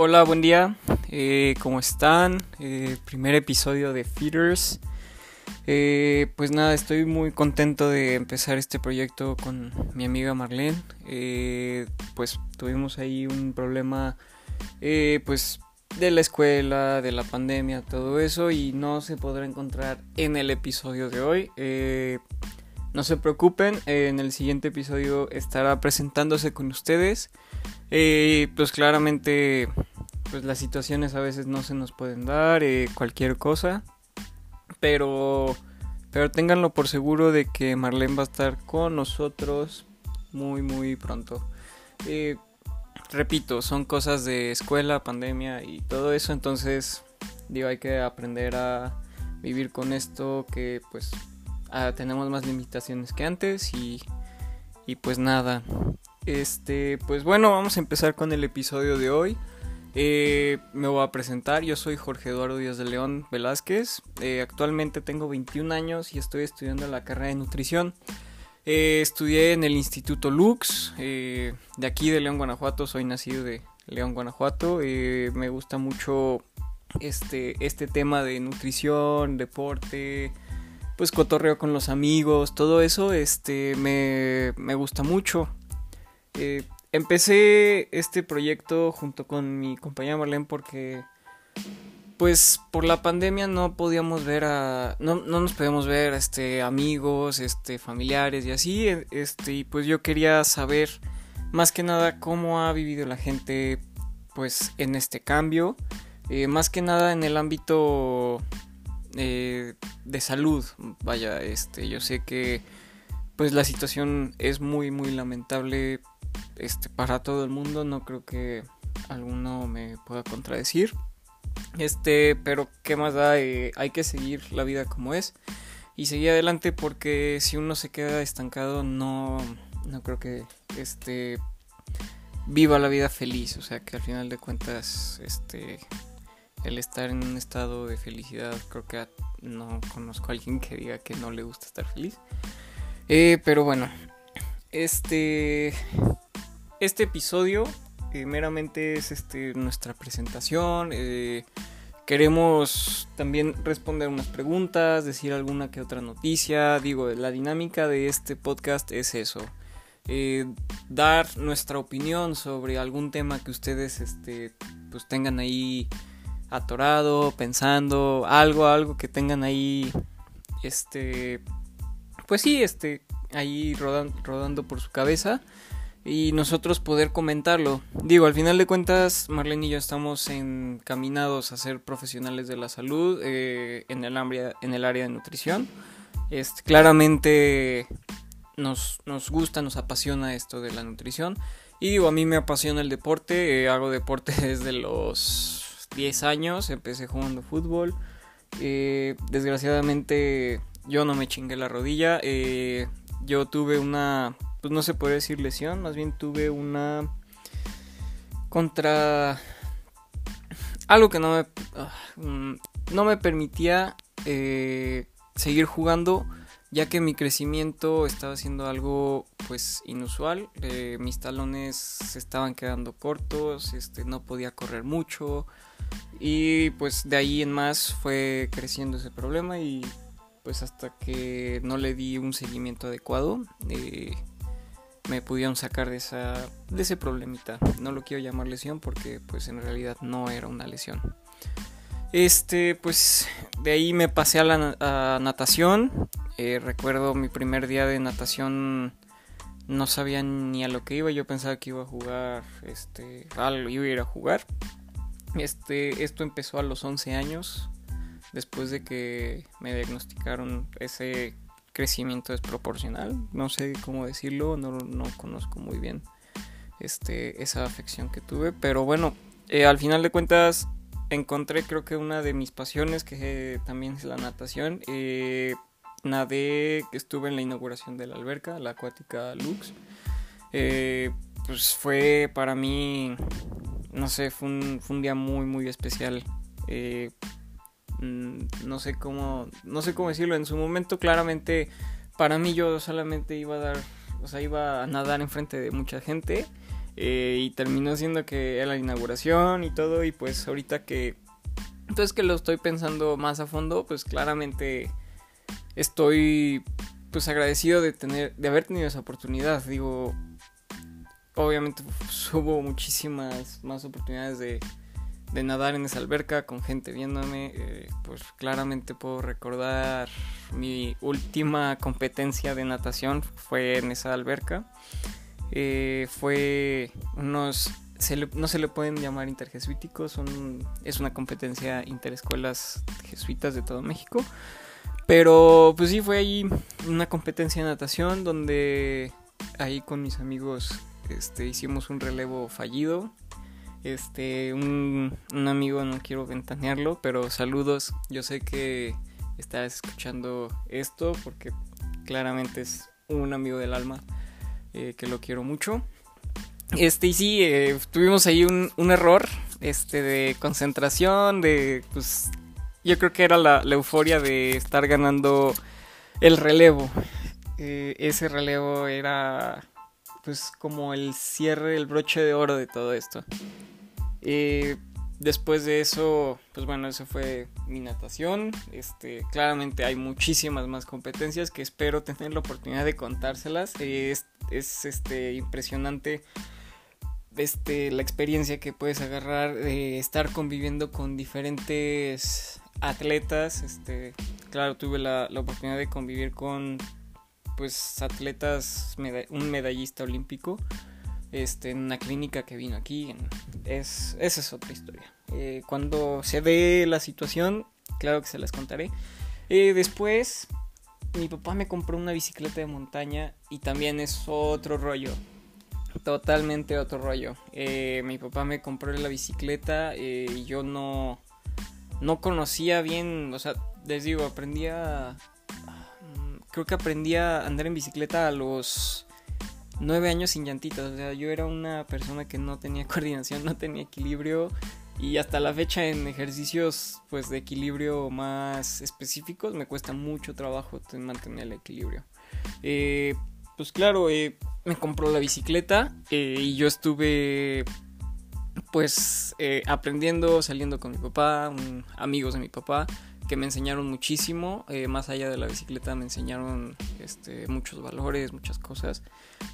Hola, buen día. Eh, ¿Cómo están? Eh, primer episodio de Feeders. Eh, pues nada, estoy muy contento de empezar este proyecto con mi amiga Marlene. pues tuvimos ahí un problema, pues de la escuela, de la pandemia, todo eso, y no se podrá encontrar en el episodio de hoy. no se preocupen, en el siguiente episodio estará presentándose con ustedes. Pues claramente pues las situaciones a veces no se nos pueden dar, eh, cualquier cosa. Pero, pero ténganlo por seguro de que Marlene va a estar con nosotros muy, muy pronto. Eh, repito, son cosas de escuela, pandemia y todo eso. Entonces, digo, hay que aprender a vivir con esto que pues ah, tenemos más limitaciones que antes y, y pues nada. Este, pues bueno, vamos a empezar con el episodio de hoy. Eh, me voy a presentar, yo soy Jorge Eduardo Díaz de León Velázquez, eh, actualmente tengo 21 años y estoy estudiando la carrera de nutrición. Eh, estudié en el Instituto Lux, de aquí de León, Guanajuato, soy nacido de León, Guanajuato, me gusta mucho este, este tema de nutrición, deporte, pues cotorreo con los amigos, todo eso este, me, me gusta mucho. Empecé este proyecto junto con mi compañera Marlene porque pues por la pandemia no podíamos ver a no, no nos podíamos ver este amigos, este familiares y así, e, este y pues yo quería saber más que nada cómo ha vivido la gente pues en este cambio, eh, más que nada en el ámbito eh, de salud, vaya, este yo sé que pues la situación es muy muy lamentable este, para todo el mundo. No creo que alguno me pueda contradecir. Este, pero qué más da, eh, hay que seguir la vida como es y seguir adelante porque si uno se queda estancado no, no creo que este viva la vida feliz, o sea que al final de cuentas este el estar en un estado de felicidad creo que no conozco a alguien que diga que no le gusta estar feliz. Eh, pero bueno, este este episodio eh, meramente es este, nuestra presentación. Eh, queremos también responder unas preguntas, decir alguna que otra noticia. Digo, la dinámica de este podcast es eso. Eh, dar nuestra opinión sobre algún tema que ustedes este, pues tengan ahí atorado, pensando, algo, algo que tengan ahí, este, pues sí, este, ahí rodando por su cabeza y nosotros poder comentarlo. Digo, al final de cuentas, Marlene y yo estamos encaminados a ser profesionales de la salud eh, en, el área, en el área de nutrición. Este, claramente nos, nos, gusta, nos apasiona esto de la nutrición. Y digo, a mí me apasiona el deporte, eh, hago deporte desde los 10 años, empecé jugando fútbol. Eh, desgraciadamente yo no me chingué la rodilla. yo tuve una pues no se puede decir lesión, más bien tuve una contra algo que no me ah, mm, no me permitía eh, seguir jugando ya que mi crecimiento estaba siendo algo pues inusual eh, mis talones se estaban quedando cortos este no podía correr mucho y pues de ahí en más fue creciendo ese problema y pues hasta que no le di un seguimiento adecuado eh, me pudieron sacar de esa de ese problemita. No lo quiero llamar lesión porque pues en realidad no era una lesión. Este, pues de ahí me pasé a la natación. Eh, recuerdo mi primer día de natación no sabía ni a lo que iba. Yo pensaba que iba a jugar, este, algo iba a ir a jugar. Este, esto empezó a los 11 años, después de que me diagnosticaron ese crecimiento desproporcional, no sé cómo decirlo, no, conozco muy bien este, esa afección que tuve, pero bueno, eh, al final de cuentas encontré creo que una de mis pasiones, que también es la natación, eh, nadé, estuve en la inauguración de la alberca, la acuática Lux, eh, pues fue para mí, no sé, fue un, fue un día muy, muy especial. Mm, no sé cómo, no sé cómo decirlo, en su momento claramente para mí yo solamente iba a dar, o sea, iba a nadar enfrente de mucha gente Eh, y terminó siendo que era la inauguración y todo. Y pues ahorita que... Entonces que lo estoy pensando más a fondo, pues claramente estoy pues agradecido de tener de haber tenido esa oportunidad digo obviamente pues, hubo muchísimas más oportunidades de, de, nadar en esa alberca con gente viéndome eh, pues claramente puedo recordar mi última competencia de natación fue en esa alberca eh, fue unos no se le pueden llamar interjesuíticos son es una competencia interescuelas jesuitas de todo México pero pues sí, fue ahí una competencia de natación donde ahí con mis amigos este, hicimos un relevo fallido. Este, un, amigo, no quiero ventanearlo, pero saludos. Yo sé que estás escuchando esto porque claramente es un amigo del alma eh, que lo quiero mucho. Este, y sí, eh, tuvimos ahí un, un, error este, de concentración, de pues yo creo que era la, euforia de estar ganando el relevo. Eh, ese relevo era pues como el cierre, el broche de oro de todo esto. Eh, después de eso, pues bueno, eso fue mi natación. Este, claramente hay muchísimas más competencias que espero tener la oportunidad de contárselas. es, es este, impresionante este, la experiencia que puedes agarrar de estar conviviendo con diferentes atletas, este, claro, tuve la, oportunidad de convivir con pues atletas, un medallista olímpico, este, en una clínica que vino aquí, es, esa es otra historia. Eh, cuando se ve la situación, claro que se las contaré. Eh, después, mi papá me compró una bicicleta de montaña y también es otro rollo. Totalmente otro rollo. Eh, mi papá me compró la bicicleta y yo no, no conocía bien, o sea, les digo, aprendía, creo que aprendí a andar en bicicleta a los nueve años sin llantitas, o sea, yo era una persona que no tenía coordinación, no tenía equilibrio y hasta la fecha en ejercicios pues de equilibrio más específicos me cuesta mucho trabajo mantener el equilibrio. Eh, pues claro, eh, me compró la bicicleta eh, y yo estuve pues eh, aprendiendo, saliendo con mi papá, amigos de mi papá, que me enseñaron muchísimo, eh, más allá de la bicicleta me enseñaron este, muchos valores, muchas cosas,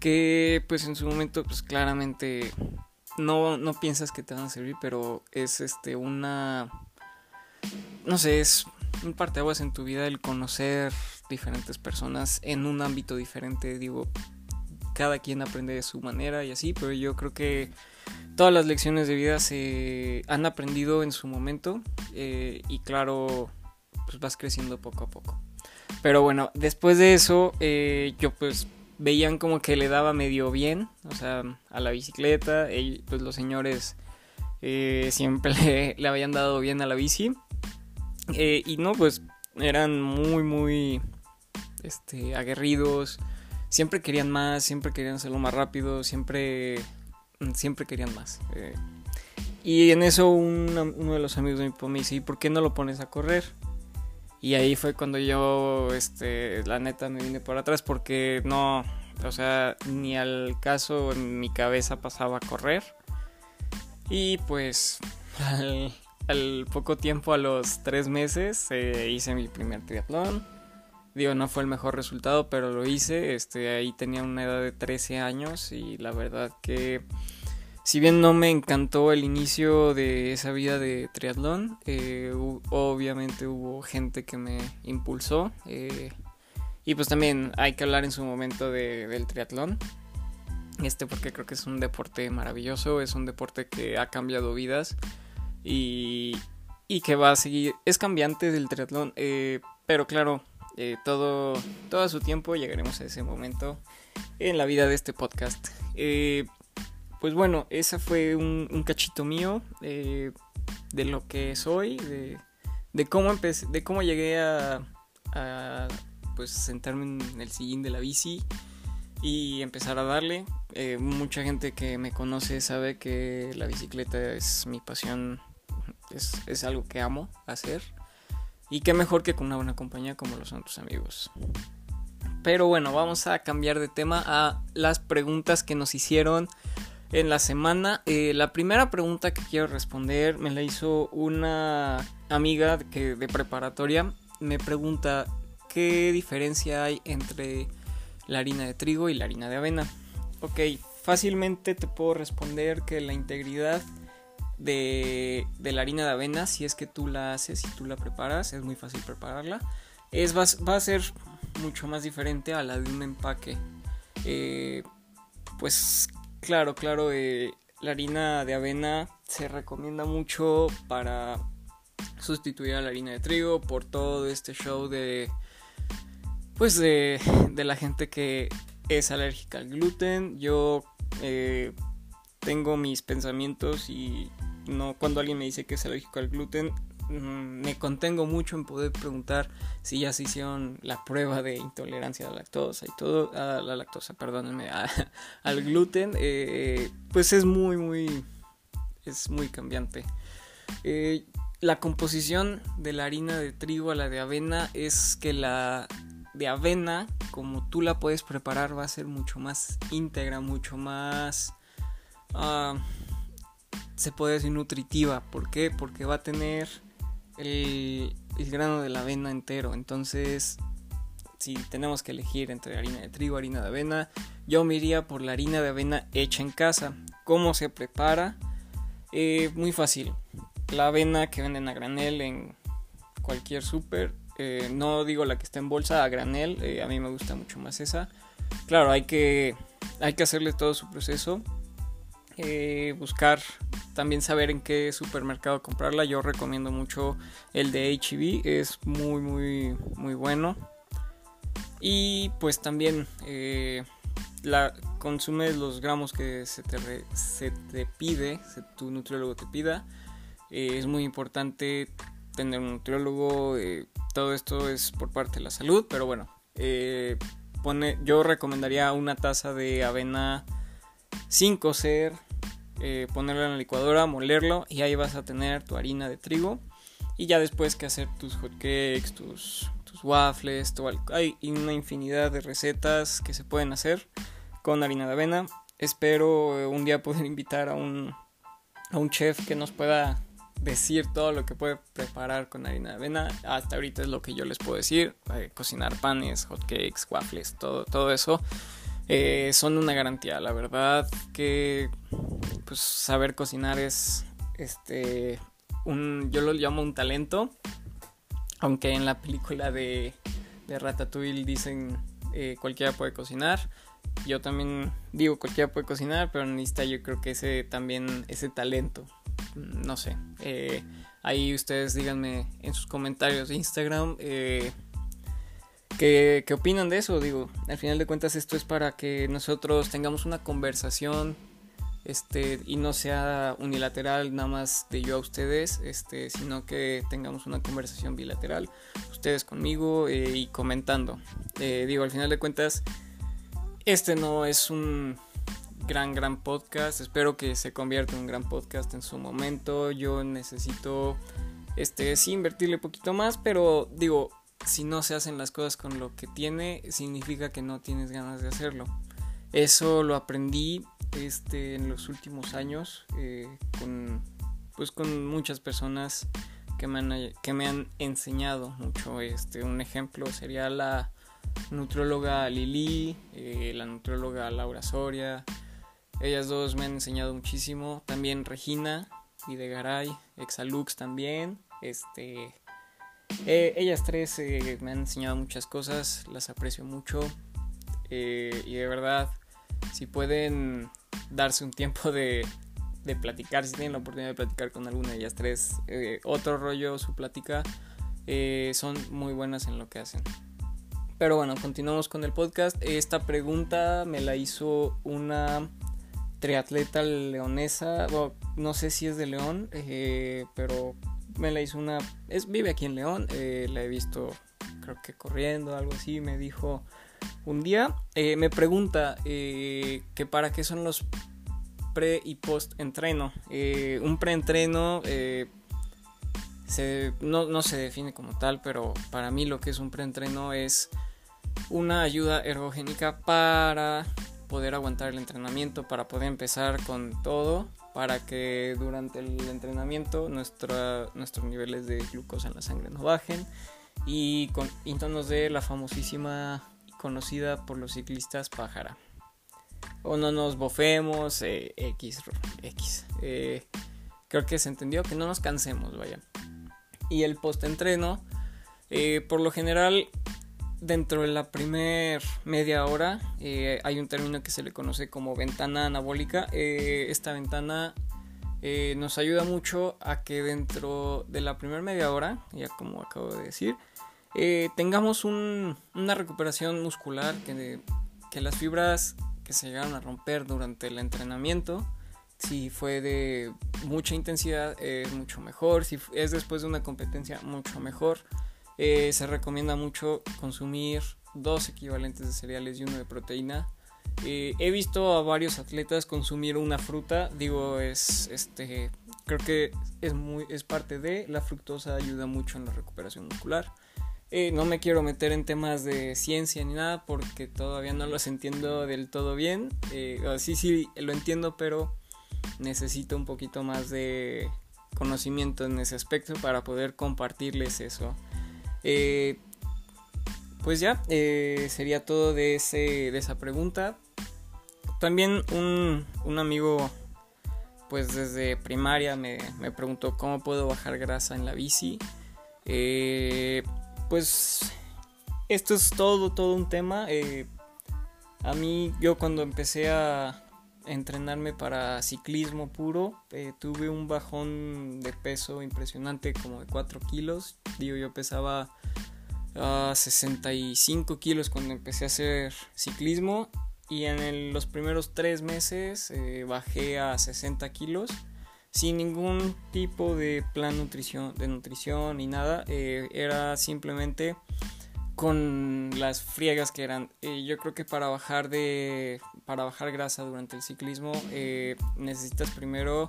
que pues en su momento pues claramente no, no piensas que te van a servir, pero es este una, no sé, es un parteaguas en tu vida el conocer diferentes personas en un ámbito diferente, digo, cada quien aprende de su manera y así, pero yo creo que todas las lecciones de vida se han aprendido en su momento eh, y claro, pues vas creciendo poco a poco. Pero bueno, después de eso, eh, yo pues veían como que le daba medio bien, o sea, a la bicicleta, pues los señores eh, siempre le, habían dado bien a la bici. y no, pues eran muy, muy este, aguerridos, siempre querían más, siempre querían hacerlo más rápido, siempre siempre querían más. Eh. y en eso uno de los amigos de mi papá me dice, ¿y por qué no lo pones a correr? Y ahí fue cuando yo, este, la neta me vine por atrás porque no, o sea, ni al caso en mi cabeza pasaba a correr. Y pues al, poco tiempo, a los tres meses, eh, hice mi primer triatlón. Digo, no fue el mejor resultado, pero lo hice. Este, ahí tenía una edad de 13 años y la verdad que si bien no me encantó el inicio de esa vida de triatlón, eh, obviamente hubo gente que me impulsó. Eh, y pues también hay que hablar en su momento del triatlón. Este porque creo que es un deporte maravilloso, es un deporte que ha cambiado vidas y, y que va a seguir, es cambiante del triatlón, eh, pero claro, todo, todo su tiempo llegaremos a ese momento en la vida de este podcast. Eh, pues bueno, ese fue un, cachito mío eh, de lo que soy, de, cómo empecé, de cómo llegué a, a, pues sentarme en el sillín de la bici y empezar a darle. mucha gente que me conoce sabe que la bicicleta es mi pasión, es, es algo que amo hacer. Y qué mejor que con una buena compañía como lo son tus amigos. Pero bueno, vamos a cambiar de tema a las preguntas que nos hicieron en la semana. Eh, la primera pregunta que quiero responder me la hizo una amiga que, de preparatoria. Me pregunta qué diferencia hay entre la harina de trigo y la harina de avena. Ok, fácilmente te puedo responder que la integridad de, la harina de avena, si es que tú la haces y tú la preparas, es muy fácil prepararla, es, va, a ser mucho más diferente a la de un empaque. Eh, pues claro, claro, eh, la harina de avena se recomienda mucho para sustituir a la harina de trigo por todo este show de pues de, de la gente que es alérgica al gluten. Yo eh, tengo mis pensamientos y no cuando alguien me dice que es alérgico al gluten me contengo mucho en poder preguntar si ya se hicieron la prueba de intolerancia a la lactosa y todo a la lactosa perdónenme al gluten eh, pues es muy muy es muy cambiante eh, la composición de la harina de trigo a la de avena es que la de avena como tú la puedes preparar va a ser mucho más íntegra mucho más ah, se puede decir nutritiva. ¿Por qué? Porque va a tener el, grano de la avena entero. Entonces, si tenemos que elegir entre harina de trigo, harina de avena, yo me iría por la harina de avena hecha en casa. ¿Cómo se prepara? Eh, muy fácil. La avena que venden a granel en cualquier súper. Eh, no digo la que está en bolsa a granel. Eh, a mí me gusta mucho más esa. Claro, hay que, hay que hacerle todo su proceso. Buscar también saber en qué supermercado comprarla. Yo recomiendo mucho el de HB, e es muy, muy, muy bueno. Y pues también eh, la, consumes los gramos que se te, se te pide, tu nutriólogo te pida. Eh, es muy importante tener un nutriólogo. Eh, todo esto es por parte de la salud, pero bueno, pone, yo recomendaría una taza de avena sin cocer eh, ponerlo en la licuadora, molerlo y ahí vas a tener tu harina de trigo. Y ya después que hacer tus hotcakes, tus, waffles, hay una infinidad de recetas que se pueden hacer con harina de avena. Espero eh, un día poder invitar a un, a un chef que nos pueda decir todo lo que puede preparar con harina de avena. Hasta ahorita es lo que yo les puedo decir. Eh, cocinar panes, hotcakes, waffles, todo, todo eso. Son una garantía, la verdad que pues saber cocinar es este un yo lo llamo un talento. Aunque en la película de, de Ratatouille dicen eh, cualquiera puede cocinar yo también digo cualquiera puede cocinar pero necesita yo creo que ese también ese talento. No sé eh, ahí ustedes díganme en sus comentarios de Instagram eh, ¿Qué, ¿Qué, opinan de eso? Digo, al final de cuentas esto es para que nosotros tengamos una conversación este, y no sea unilateral nada más de yo a ustedes, este, sino que tengamos una conversación bilateral, ustedes conmigo eh, y comentando. Eh, digo, al final de cuentas, este no es un gran, gran podcast, espero que se convierta en un gran podcast en su momento, yo necesito, este, sí invertirle poquito más, pero digo, si no se hacen las cosas con lo que tiene, significa que no tienes ganas de hacerlo. Eso lo aprendí este, en los últimos años eh, con, pues con muchas personas que me han, que me han enseñado mucho. Este, un ejemplo sería la nutróloga Lili, eh, la nutróloga Laura Soria. Ellas dos me han enseñado muchísimo. También Regina Videgaray, Exalux también. Este, eh, ellas tres me han enseñado muchas cosas, las aprecio mucho. y de verdad, si pueden darse un tiempo de, de platicar, si tienen la oportunidad de platicar con alguna de ellas tres, eh, otro rollo, su plática, eh, son muy buenas en lo que hacen. Pero bueno, continuamos con el podcast. Esta pregunta me la hizo una triatleta leonesa, no sé si es de León, eh, pero me la hizo una, es, vive aquí en León, la he visto creo que corriendo, algo así, me dijo un día, eh, me pregunta eh, que para qué son los pre y post entreno. Eh, un pre-entreno no, no, se define como tal, pero para mí lo que es un pre-entreno es una ayuda ergogénica para poder aguantar el entrenamiento, para poder empezar con todo, para que durante el entrenamiento nuestra, nuestros niveles de glucosa en la sangre no bajen y, con, y nos dé la famosísima conocida por los ciclistas pájara. O no nos bofemos, eh, X, X. Eh, creo que se entendió que no nos cansemos, vaya. Y el post-entreno, eh, por lo general, dentro de la primer media hora eh, hay un término que se le conoce como ventana anabólica. Eh, esta ventana eh, nos ayuda mucho a que dentro de la primera media hora, ya como acabo de decir, tengamos una recuperación muscular, que las fibras que se llegaron a romper durante el entrenamiento, si fue de mucha intensidad, es mucho mejor, si es después de una competencia, mucho mejor. Eh, se recomienda mucho consumir dos equivalentes de cereales y uno de proteína. Eh, he visto a varios atletas consumir una fruta, digo, es este, creo que es muy, es parte de la fructosa ayuda mucho en la recuperación muscular. Eh, no me quiero meter en temas de ciencia ni nada porque todavía no los entiendo del todo bien. sí, sí, lo entiendo, pero necesito un poquito más de conocimiento en ese aspecto para poder compartirles eso. Eh, pues ya, eh, sería todo de, ese, de esa pregunta. También un, un amigo, pues desde primaria me, me, preguntó cómo puedo bajar grasa en la bici. Eh, pues esto es todo, todo un tema. a mí, yo cuando empecé a entrenarme para ciclismo puro, tuve un bajón de peso impresionante, como de 4 kilos. Digo, yo pesaba 65 kilos cuando empecé a hacer ciclismo y en los primeros tres meses eh, bajé a 60 kilos sin ningún tipo de plan nutrición, de nutrición ni nada. Eh, era simplemente con las friegas que eran. Eh, yo creo que para bajar de para bajar grasa durante el ciclismo necesitas primero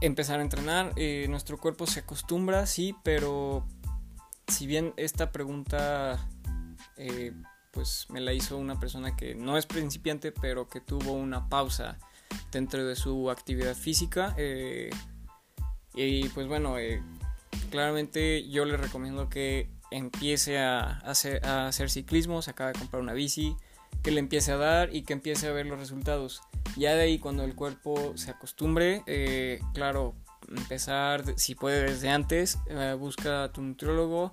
empezar a entrenar. nuestro cuerpo se acostumbra, sí, pero si bien esta pregunta eh, pues me la hizo una persona que no es principiante pero que tuvo una pausa dentro de su actividad física eh, y pues bueno eh, claramente yo le recomiendo que empiece a hacer, a ciclismo se acaba de comprar una bici que le empiece a dar y que empiece a ver los resultados ya de ahí cuando el cuerpo se acostumbre claro empezar, si puede desde antes, eh, busca a tu nutriólogo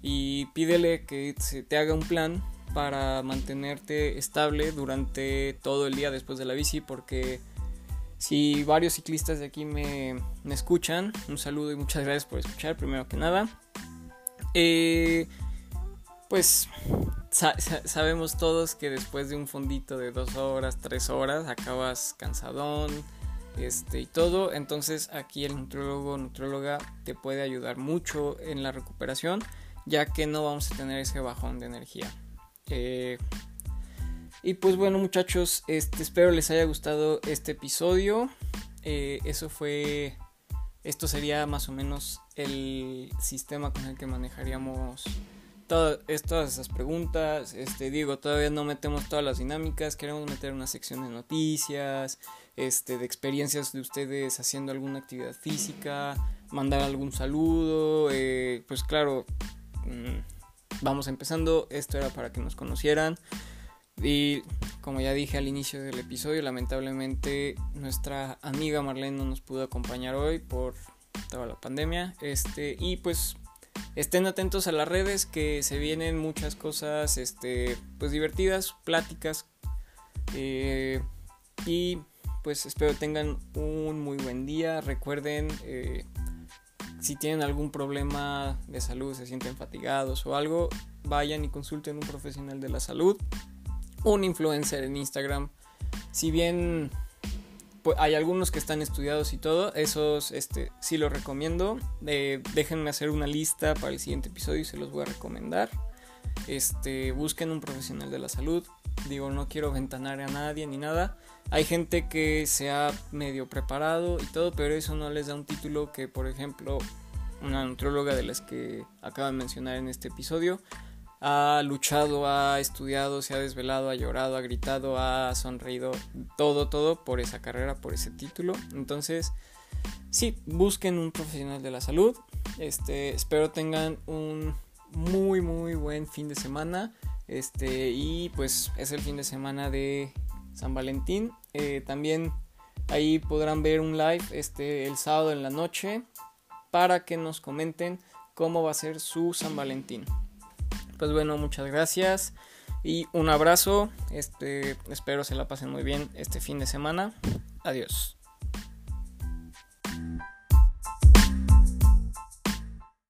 y pídele que te haga un plan para mantenerte estable durante todo el día después de la bici porque si varios ciclistas de aquí me, escuchan, un saludo y muchas gracias por escuchar primero que nada. Eh, pues sabemos todos que después de un fondito de dos horas, tres horas, acabas cansadón, este, y todo. Entonces aquí el nutriólogo nutrióloga te puede ayudar mucho en la recuperación, ya que no vamos a tener ese bajón de energía. Eh, y pues bueno muchachos, este, espero les haya gustado este episodio. Eh, eso fue, esto sería más o menos el sistema con el que manejaríamos todas, esas preguntas. Este, digo, todavía no metemos todas las dinámicas, queremos meter una sección de noticias, este, de experiencias de ustedes haciendo alguna actividad física, mandar algún saludo, eh, pues claro, mm, vamos empezando, esto era para que nos conocieran. Y como ya dije al inicio del episodio, lamentablemente nuestra amiga Marlene no nos pudo acompañar hoy por toda la pandemia. Este, y pues estén atentos a las redes que se vienen muchas cosas este, pues divertidas, pláticas. Eh, y pues espero tengan un muy buen día. Recuerden, eh, si tienen algún problema de salud, se sienten fatigados o algo, vayan y consulten un profesional de la salud, un influencer en Instagram. Si bien pues, hay algunos que están estudiados y todo, esos este, sí los recomiendo. Eh, déjenme hacer una lista para el siguiente episodio y se los voy a recomendar. Este, busquen un profesional de la salud. Digo, no quiero ventanar a nadie ni nada. Hay gente que se ha medio preparado y todo, pero eso no les da un título que, por ejemplo, una nutrióloga de las que acabo de mencionar en este episodio, ha luchado, ha estudiado, se ha desvelado, ha llorado, ha gritado, ha sonreído, todo, todo por esa carrera, por ese título. Entonces, sí, busquen un profesional de la salud. Este, espero tengan un muy, muy buen fin de semana. Este, y pues es el fin de semana de San Valentín. Eh, también ahí podrán ver un live este, el sábado en la noche para que nos comenten cómo va a ser su San Valentín pues bueno, muchas gracias y un abrazo. Este, espero se la pasen muy bien este fin de semana. Adiós.